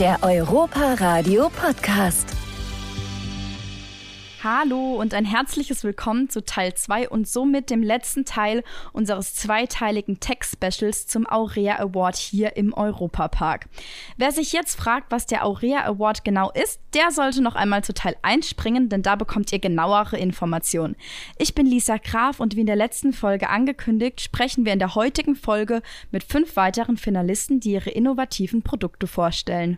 Der Europa Radio Podcast. Hallo und ein herzliches Willkommen zu Teil 2 und somit dem letzten Teil unseres zweiteiligen Tech-Specials zum Aurea Award hier im Europapark. Wer sich jetzt fragt, was der Aurea Award genau ist, der sollte noch einmal zu Teil 1 springen, denn da bekommt ihr genauere Informationen. Ich bin Lisa Graf und wie in der letzten Folge angekündigt, sprechen wir in der heutigen Folge mit fünf weiteren Finalisten, die ihre innovativen Produkte vorstellen.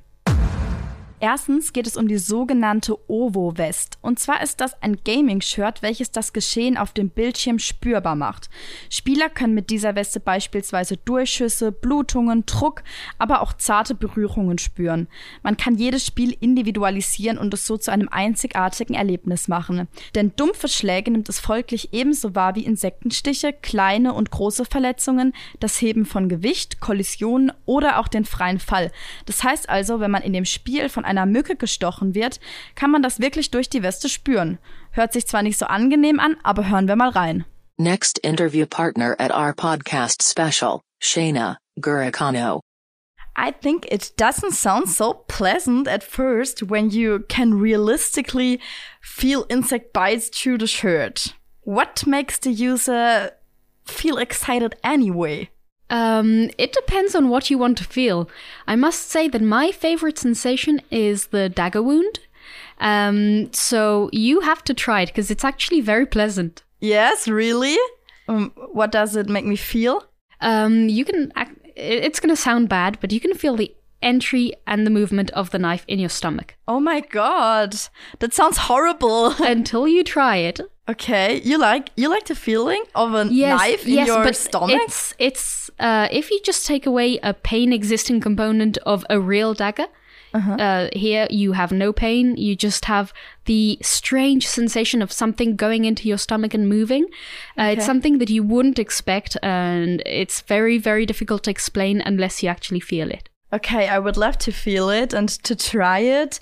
Erstens geht es um die sogenannte Ovo West. Und zwar ist das ein Gaming-Shirt, welches das Geschehen auf dem Bildschirm spürbar macht. Spieler können mit dieser Weste beispielsweise Durchschüsse, Blutungen, Druck, aber auch zarte Berührungen spüren. Man kann jedes Spiel individualisieren und es so zu einem einzigartigen Erlebnis machen. Denn dumpfe Schläge nimmt es folglich ebenso wahr wie Insektenstiche, kleine und große Verletzungen, das Heben von Gewicht, Kollisionen oder auch den freien Fall. Das heißt also, wenn man in dem Spiel von einer Mücke gestochen wird, kann man das wirklich durch die Weste spüren. Hört sich zwar nicht so angenehm an, aber hören wir mal rein. Next interview partner at our podcast special, Shayna Gurikano. I think it doesn't sound so pleasant at first when you can realistically feel insect bites through the shirt. What makes the user feel excited anyway? Um, it depends on what you want to feel. I must say that my favorite sensation is the dagger wound. Um, so you have to try it because it's actually very pleasant. Yes, really? Um, what does it make me feel? Um, you can. ac- It's going to sound bad, but you can feel the entry and the movement of the knife in your stomach Oh my god, that sounds horrible. until you try it. okay, you like you like the feeling of a Yes, knife in yes, your but stomach? It's it's uh, if you just take away a pain existing component of a real dagger. Uh-huh. Uh, here you have no pain. You just have the strange sensation of something going into your stomach and moving. Uh, It's something that you wouldn't expect, and it's very very difficult to explain unless you actually feel it. Okay, I would love to feel it and to try it.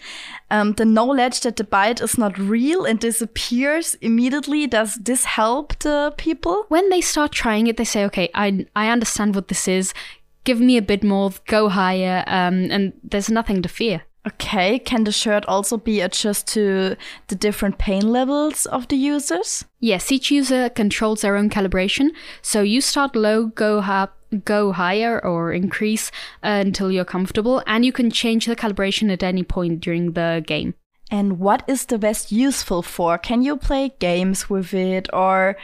Um, the knowledge that the bite is not real and disappears immediately, does this help the people? when they start trying it, they say, "Okay, I I understand what this is. Give me a bit more. Go higher." Um, and there's nothing to fear. Okay, can the shirt also be adjusted to the different pain levels of the users? Yes, each user controls their own calibration. So you start low, go up, go higher, or increase uh, until you're comfortable, and you can change the calibration at any point during the game. And what is the best useful for? Can you play games with it or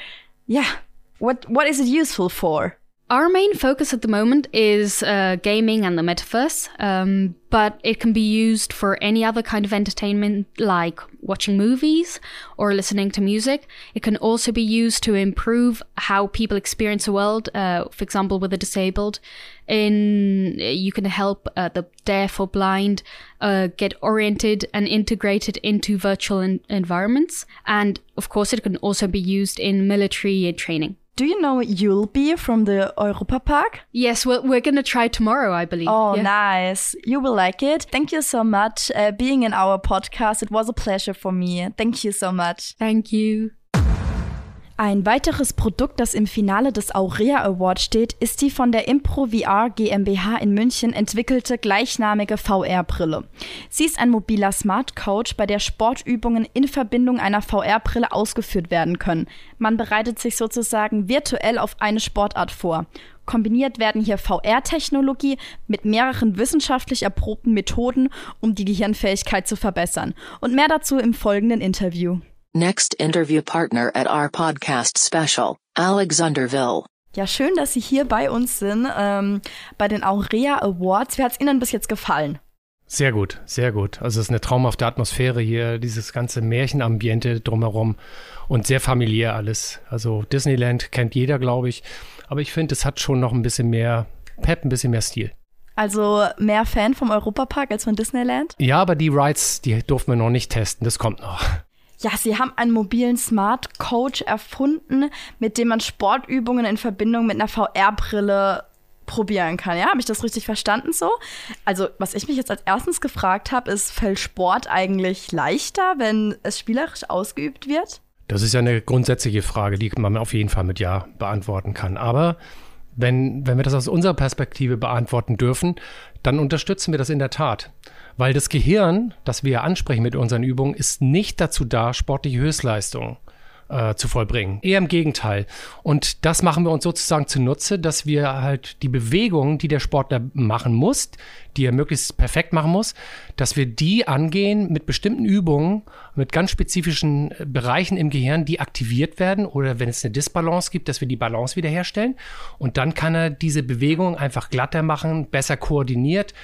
yeah, what what is it useful for? Our main focus at the moment is uh, gaming and the metaverse, um, but it can be used for any other kind of entertainment like watching movies or listening to music. It can also be used to improve how people experience the world, uh, for example, with the disabled. In you can help uh, the deaf or blind uh, get oriented and integrated into virtual en- environments, and of course, it can also be used in military training. Do you know you'll be from the Europa Park? Yes, well, we're going to try tomorrow, I believe. Oh, Yeah. nice. You will like it. Thank you so much uh, being in our podcast. It was a pleasure for me. Thank you so much. Thank you. Ein weiteres Produkt, das im Finale des Aurea Award steht, ist die von der Impro VR GmbH in München entwickelte gleichnamige VR-Brille. Sie ist ein mobiler Smart Coach, bei der Sportübungen in Verbindung einer VR-Brille ausgeführt werden können. Man bereitet sich sozusagen virtuell auf eine Sportart vor. Kombiniert werden hier VR-Technologie mit mehreren wissenschaftlich erprobten Methoden, um die Gehirnfähigkeit zu verbessern. Und mehr dazu im folgenden Interview. Next interview partner at our podcast special, Alexanderville. Ja, schön, dass Sie hier bei uns sind, ähm, bei den Aurea Awards. Wie hat's Ihnen bis jetzt gefallen? Sehr gut, sehr gut. Also es ist eine traumhafte Atmosphäre hier, dieses ganze Märchenambiente drumherum und sehr familiär alles. Also Disneyland kennt jeder, glaube ich. Aber ich finde, es hat schon noch ein bisschen mehr Pep, ein bisschen mehr Stil. Also mehr Fan vom Europapark als von Disneyland? Ja, aber die Rides, die durften wir noch nicht testen. Das kommt noch. Ja, sie haben einen mobilen Smart Coach erfunden, mit dem man Sportübungen in Verbindung mit einer VR-Brille probieren kann. Ja, habe ich das richtig verstanden so? Also, was ich mich jetzt als erstens gefragt habe, ist, fällt Sport eigentlich leichter, wenn es spielerisch ausgeübt wird? Das ist ja eine grundsätzliche Frage, die man auf jeden Fall mit Ja beantworten kann. Aber Wenn, wenn wir das aus unserer Perspektive beantworten dürfen, dann unterstützen wir das in der Tat. Weil das Gehirn, das wir ansprechen mit unseren Übungen, ist nicht dazu da, sportliche Höchstleistungen äh, zu vollbringen. Eher im Gegenteil. Und das machen wir uns sozusagen zunutze, dass wir halt die Bewegungen, die der Sportler machen muss, die er möglichst perfekt machen muss, dass wir die angehen mit bestimmten Übungen, mit ganz spezifischen äh, Bereichen im Gehirn, die aktiviert werden oder wenn es eine Disbalance gibt, dass wir die Balance wiederherstellen. Und dann kann er diese Bewegung einfach glatter machen, besser koordiniert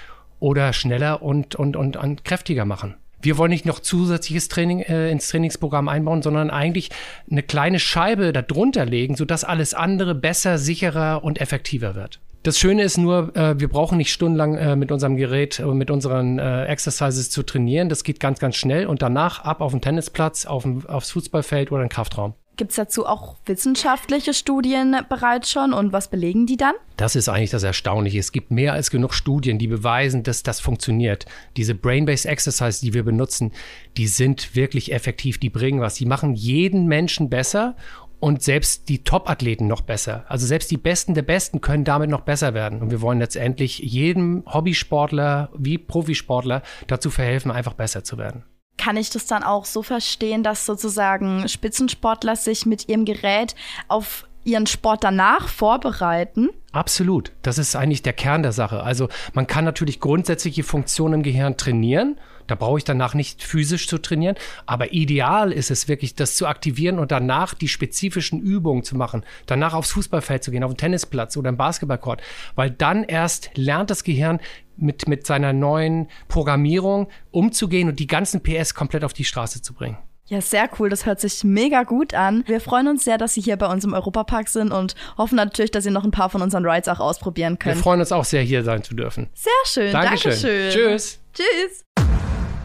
oder schneller und, und, und, und kräftiger machen wir wollen nicht noch zusätzliches Training äh, ins Trainingsprogramm einbauen, sondern eigentlich eine kleine Scheibe darunter legen, sodass alles andere besser, sicherer und effektiver wird. Das Schöne ist nur, äh, wir brauchen nicht stundenlang äh, mit unserem Gerät, äh, mit unseren äh, Exercises zu trainieren. Das geht ganz, ganz schnell und danach ab auf den Tennisplatz, auf dem, aufs Fußballfeld oder in den Kraftraum. Gibt es dazu auch wissenschaftliche Studien bereits schon und was belegen die dann? Das ist eigentlich das Erstaunliche. Es gibt mehr als genug Studien, die beweisen, dass das funktioniert. Diese Brain-Based Exercise, die wir benutzen, die sind wirklich effektiv, die bringen was. Die machen jeden Menschen besser und selbst die Top-Athleten noch besser. Also selbst die Besten der Besten können damit noch besser werden. Und wir wollen letztendlich jedem Hobbysportler wie Profisportler dazu verhelfen, einfach besser zu werden kann ich das dann auch so verstehen, dass sozusagen Spitzensportler sich mit ihrem Gerät auf ihren Sport danach vorbereiten? Absolut. Das ist eigentlich der Kern der Sache. Also man kann natürlich grundsätzliche Funktionen im Gehirn trainieren. Da brauche ich danach nicht physisch zu trainieren. Aber ideal ist es wirklich, das zu aktivieren und danach die spezifischen Übungen zu machen. Danach aufs Fußballfeld zu gehen, auf den Tennisplatz oder im Basketballcourt. Weil dann erst lernt das Gehirn mit, mit seiner neuen Programmierung umzugehen und die ganzen PS komplett auf die Straße zu bringen. Ja, sehr cool. Das hört sich mega gut an. Wir freuen uns sehr, dass Sie hier bei uns im Europapark sind und hoffen natürlich, dass Sie noch ein paar von unseren Rides auch ausprobieren können. Wir freuen uns auch sehr, hier sein zu dürfen. Sehr schön. Dankeschön. Dankeschön. Tschüss. Tschüss.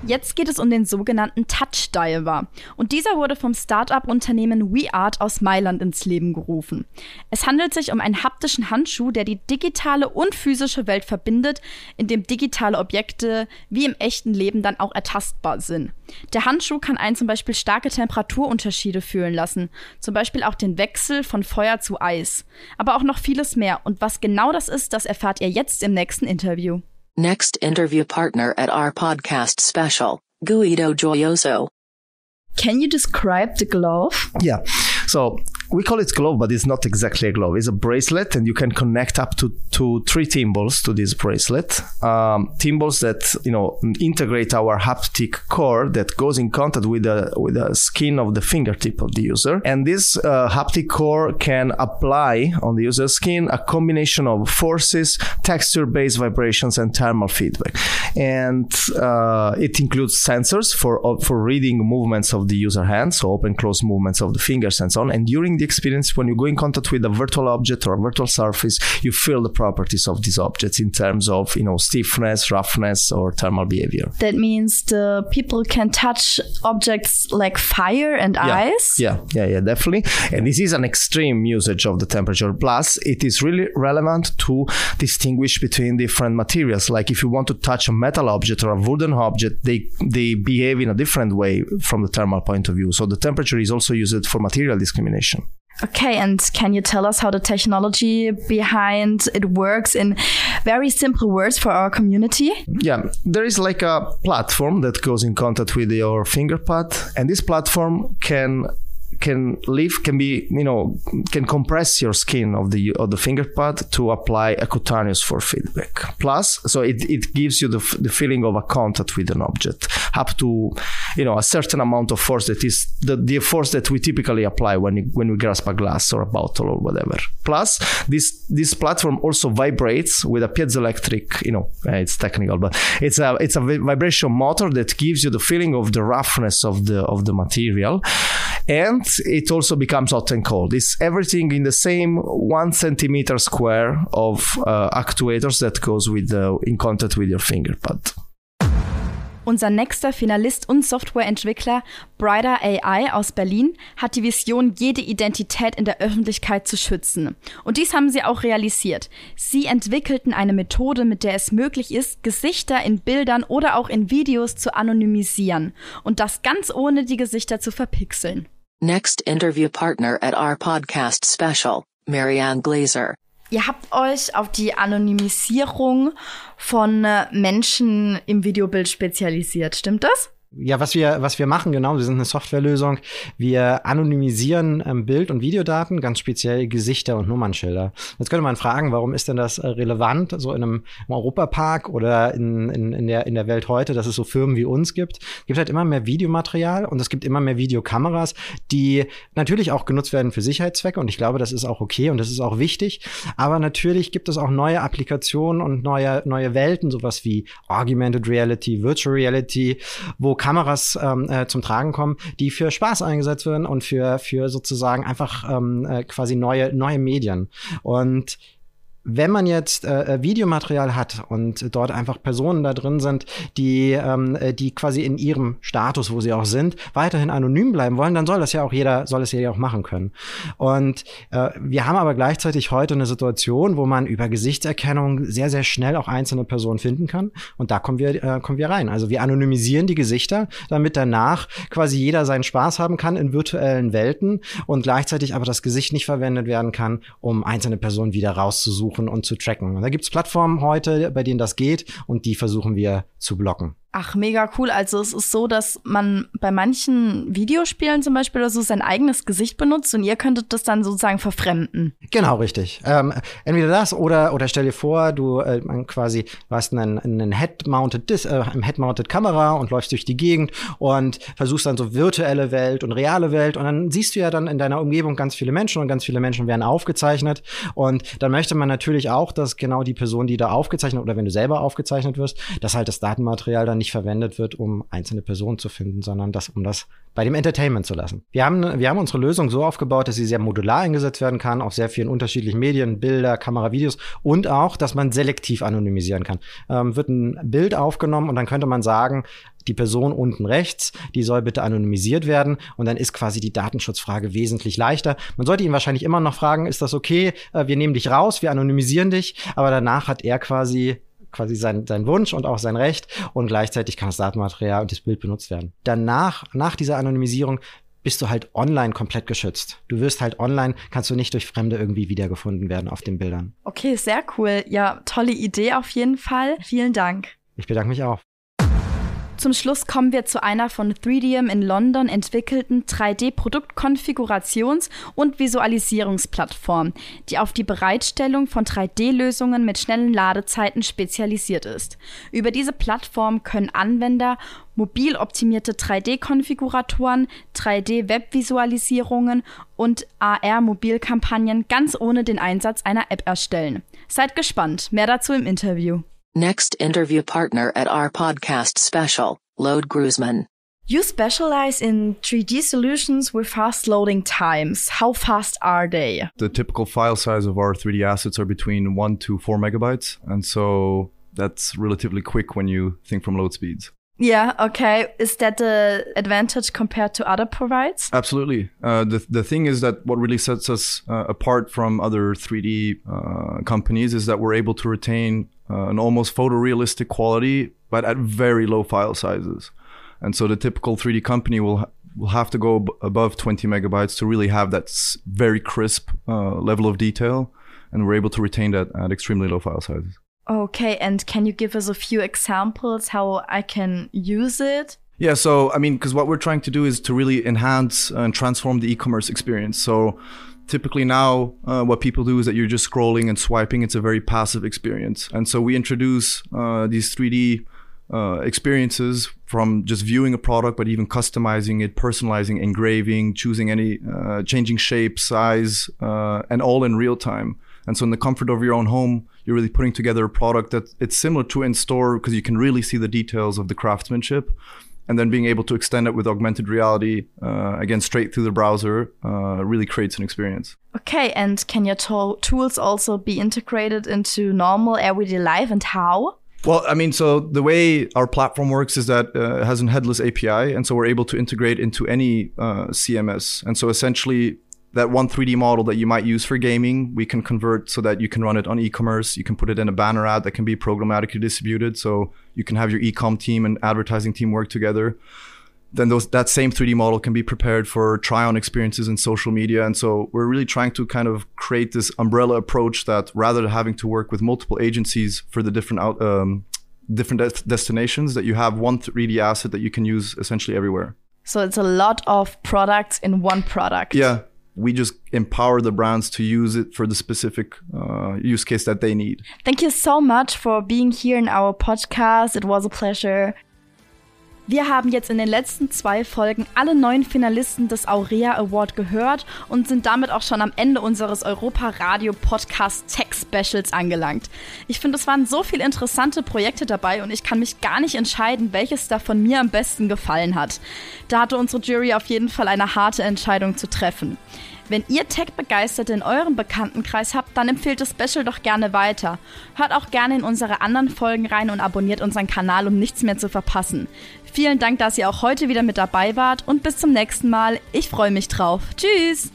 Jetzt geht es um den sogenannten Touch Diver. Und dieser wurde vom Start-up-Unternehmen WeArt aus Mailand ins Leben gerufen. Es handelt sich um einen haptischen Handschuh, der die digitale und physische Welt verbindet, in dem digitale Objekte wie im echten Leben dann auch ertastbar sind. Der Handschuh kann einen zum Beispiel starke Temperaturunterschiede fühlen lassen, zum Beispiel auch den Wechsel von Feuer zu Eis, aber auch noch vieles mehr. Und was genau das ist, das erfahrt ihr jetzt im nächsten Interview. Next interview partner at our podcast special, Guido Joyoso. Can you describe the glove? Yeah. So we call it glove, but it's not exactly a glove. It's a bracelet, and you can connect up to, to three timbals to this bracelet. Um, timbals that you know integrate our haptic core that goes in contact with the with the skin of the fingertip of the user, and this uh, haptic core can apply on the user's skin a combination of forces, texture-based vibrations, and thermal feedback. And uh, it includes sensors for uh, for reading movements of the user hand, so open close movements of the fingers and so on. And during the experience, when you go in contact with a virtual object or a virtual surface, you feel the properties of these objects in terms of you know stiffness, roughness, or thermal behavior. That means the people can touch objects like fire and yeah. ice. Yeah, yeah, yeah, definitely. And this is an extreme usage of the temperature. Plus, it is really relevant to distinguish between different materials. Like if you want to touch a metal object or a wooden object, they they behave in a different way from the thermal point of view. So the temperature is also used for material discrimination. Okay, and can you tell us how the technology behind it works in very simple words for our community? Yeah, there is like a platform that goes in contact with your finger pad, and this platform can can live can be you know can compress your skin of the of the finger pad to apply a cutaneous for feedback plus so it, it gives you the, the feeling of a contact with an object up to you know a certain amount of force that is the, the force that we typically apply when you, when we grasp a glass or a bottle or whatever plus this this platform also vibrates with a piezoelectric you know uh, it's technical but it's a it's a vibration motor that gives you the feeling of the roughness of the of the material and it also becomes hot and cold. It's everything in the same one centimeter square of uh, actuators that goes with the, in contact with your finger pad. Unser nächster Finalist und Softwareentwickler Brighter AI aus Berlin hat die Vision, jede Identität in der Öffentlichkeit zu schützen. Und dies haben sie auch realisiert. Sie entwickelten eine Methode, mit der es möglich ist, Gesichter in Bildern oder auch in Videos zu anonymisieren. Und das ganz ohne die Gesichter zu verpixeln. Next interview partner at our podcast special, Marianne Glazer. Ihr habt euch auf die Anonymisierung von äh, Menschen im Videobild spezialisiert, stimmt das? Ja, was wir, was wir machen, genau, wir sind eine Softwarelösung. Wir anonymisieren ähm, Bild- und Videodaten, ganz speziell Gesichter und Nummernschilder. Jetzt könnte man fragen, warum ist denn das äh, relevant, so in einem Europapark oder in, in, in, der, in der Welt heute, dass es so Firmen wie uns gibt? Es gibt halt immer mehr Videomaterial und es gibt immer mehr Videokameras, die natürlich auch genutzt werden für Sicherheitszwecke und ich glaube, das ist auch okay und das ist auch wichtig. Aber natürlich gibt es auch neue Applikationen und neue, neue Welten, sowas wie Augmented Reality, Virtual Reality, wo Kameras ähm, äh, zum Tragen kommen, die für Spaß eingesetzt werden und für, für sozusagen einfach ähm, äh, quasi neue, neue Medien. Und wenn man jetzt äh, äh, Videomaterial hat und dort einfach Personen da drin sind, die, ähm, äh, die quasi in ihrem Status, wo sie auch sind, weiterhin anonym bleiben wollen, dann soll das ja auch jeder, soll es ja auch machen können. Und äh, wir haben aber gleichzeitig heute eine Situation, wo man über Gesichtserkennung sehr, sehr schnell auch einzelne Personen finden kann. Und da kommen wir, äh, kommen wir rein. Also wir anonymisieren die Gesichter, damit danach quasi jeder seinen Spaß haben kann in virtuellen Welten und gleichzeitig aber das Gesicht nicht verwendet werden kann, um einzelne Personen wieder rauszusuchen suchen und zu tracken. Und da gibt es Plattformen heute, bei denen das geht und die versuchen wir zu blocken. Ach, mega cool. Also es ist so, dass man bei manchen Videospielen zum Beispiel oder so sein eigenes Gesicht benutzt und ihr könntet das dann sozusagen verfremden. Genau, richtig. Ähm, entweder das oder oder stell dir vor, du äh, quasi hast einen, einen Head-mounted äh, Head-mounted Kamera und läufst durch die Gegend und versuchst dann so virtuelle Welt und reale Welt und dann siehst du ja dann in deiner Umgebung ganz viele Menschen und ganz viele Menschen werden aufgezeichnet und dann möchte man natürlich auch, dass genau die Person, die da aufgezeichnet oder wenn du selber aufgezeichnet wirst, dass halt das Datenmaterial dann nicht verwendet wird, um einzelne Personen zu finden, sondern das, um das bei dem Entertainment zu lassen. Wir haben, wir haben unsere Lösung so aufgebaut, dass sie sehr modular eingesetzt werden kann, auf sehr vielen unterschiedlichen Medien, Bilder, Kamera, Videos und auch, dass man selektiv anonymisieren kann. Ähm, wird ein Bild aufgenommen und dann könnte man sagen, die Person unten rechts, die soll bitte anonymisiert werden und dann ist quasi die Datenschutzfrage wesentlich leichter. Man sollte ihn wahrscheinlich immer noch fragen, ist das okay? Äh, wir nehmen dich raus, wir anonymisieren dich, aber danach hat er quasi quasi sein, sein Wunsch und auch sein Recht und gleichzeitig kann das Datenmaterial und das Bild benutzt werden. Danach, nach dieser Anonymisierung, bist du halt online komplett geschützt. Du wirst halt online, kannst du nicht durch Fremde irgendwie wiedergefunden werden auf den Bildern. Okay, sehr cool. Ja, tolle Idee auf jeden Fall. Vielen Dank. Ich bedanke mich auch. Zum Schluss kommen wir zu einer von 3DM in London entwickelten 3D-Produktkonfigurations- und Visualisierungsplattform, die auf die Bereitstellung von 3D-Lösungen mit schnellen Ladezeiten spezialisiert ist. Über diese Plattform können Anwender mobil optimierte 3D-Konfiguratoren, 3D-Webvisualisierungen und AR-Mobilkampagnen ganz ohne den Einsatz einer App erstellen. Seid gespannt, mehr dazu im Interview. Next interview partner at our podcast special, Load Gruzman. You specialize in 3D solutions with fast loading times. How fast are they? The typical file size of our 3D assets are between 1 to 4 megabytes. And so that's relatively quick when you think from load speeds. Yeah, okay. Is that the advantage compared to other providers? Absolutely. Uh, the, the thing is that what really sets us uh, apart from other 3D uh, companies is that we're able to retain uh, an almost photorealistic quality, but at very low file sizes. And so the typical 3D company will will have to go above 20 megabytes to really have that very crisp uh, level of detail, and we're able to retain that at extremely low file sizes. Okay, and can you give us a few examples how I can use it? Yeah, so I mean, because what we're trying to do is to really enhance and transform the e-commerce experience. So typically now uh, what people do is that you're just scrolling and swiping. It's a very passive experience. And so we introduce uh, these 3d uh, experiences from just viewing a product but even customizing it personalizing engraving choosing any uh, changing shape size uh, and all in real time. And so in the comfort of your own home you're really putting together a product that it's similar to in store because you can really see the details of the craftsmanship and then being able to extend it with augmented reality uh, again straight through the browser uh, really creates an experience okay and can your to tools also be integrated into normal everyday life and how well, I mean, so the way our platform works is that uh, it has a headless API, and so we're able to integrate into any uh, CMS. And so essentially, that one 3D model that you might use for gaming, we can convert so that you can run it on e-commerce. You can put it in a banner ad that can be programmatically distributed. So you can have your e-com team and advertising team work together. then those that same 3D model can be prepared for try-on experiences in social media. And so we're really trying to kind of create this umbrella approach that rather than having to work with multiple agencies for the different out, um, different des- destinations, that you have one 3D asset that you can use essentially everywhere. So it's a lot of products in one product. Yeah, we just empower the brands to use it for the specific uh, use case that they need. Thank you so much for being here in our podcast. It was a pleasure. Wir haben jetzt in den letzten zwei Folgen alle neun Finalisten des Aurea Award gehört und sind damit auch schon am Ende unseres Europa Radio Podcast Tech Specials angelangt. Ich finde, es waren so viele interessante Projekte dabei und ich kann mich gar nicht entscheiden, welches davon mir am besten gefallen hat. Da hatte unsere Jury auf jeden Fall eine harte Entscheidung zu treffen. Wenn ihr Tech-Begeisterte in eurem Bekanntenkreis habt, dann empfehlt das Special doch gerne weiter. Hört auch gerne in unsere anderen Folgen rein und abonniert unseren Kanal, um nichts mehr zu verpassen. Vielen Dank, dass ihr auch heute wieder mit dabei wart und bis zum nächsten Mal. Ich freue mich drauf. Tschüss!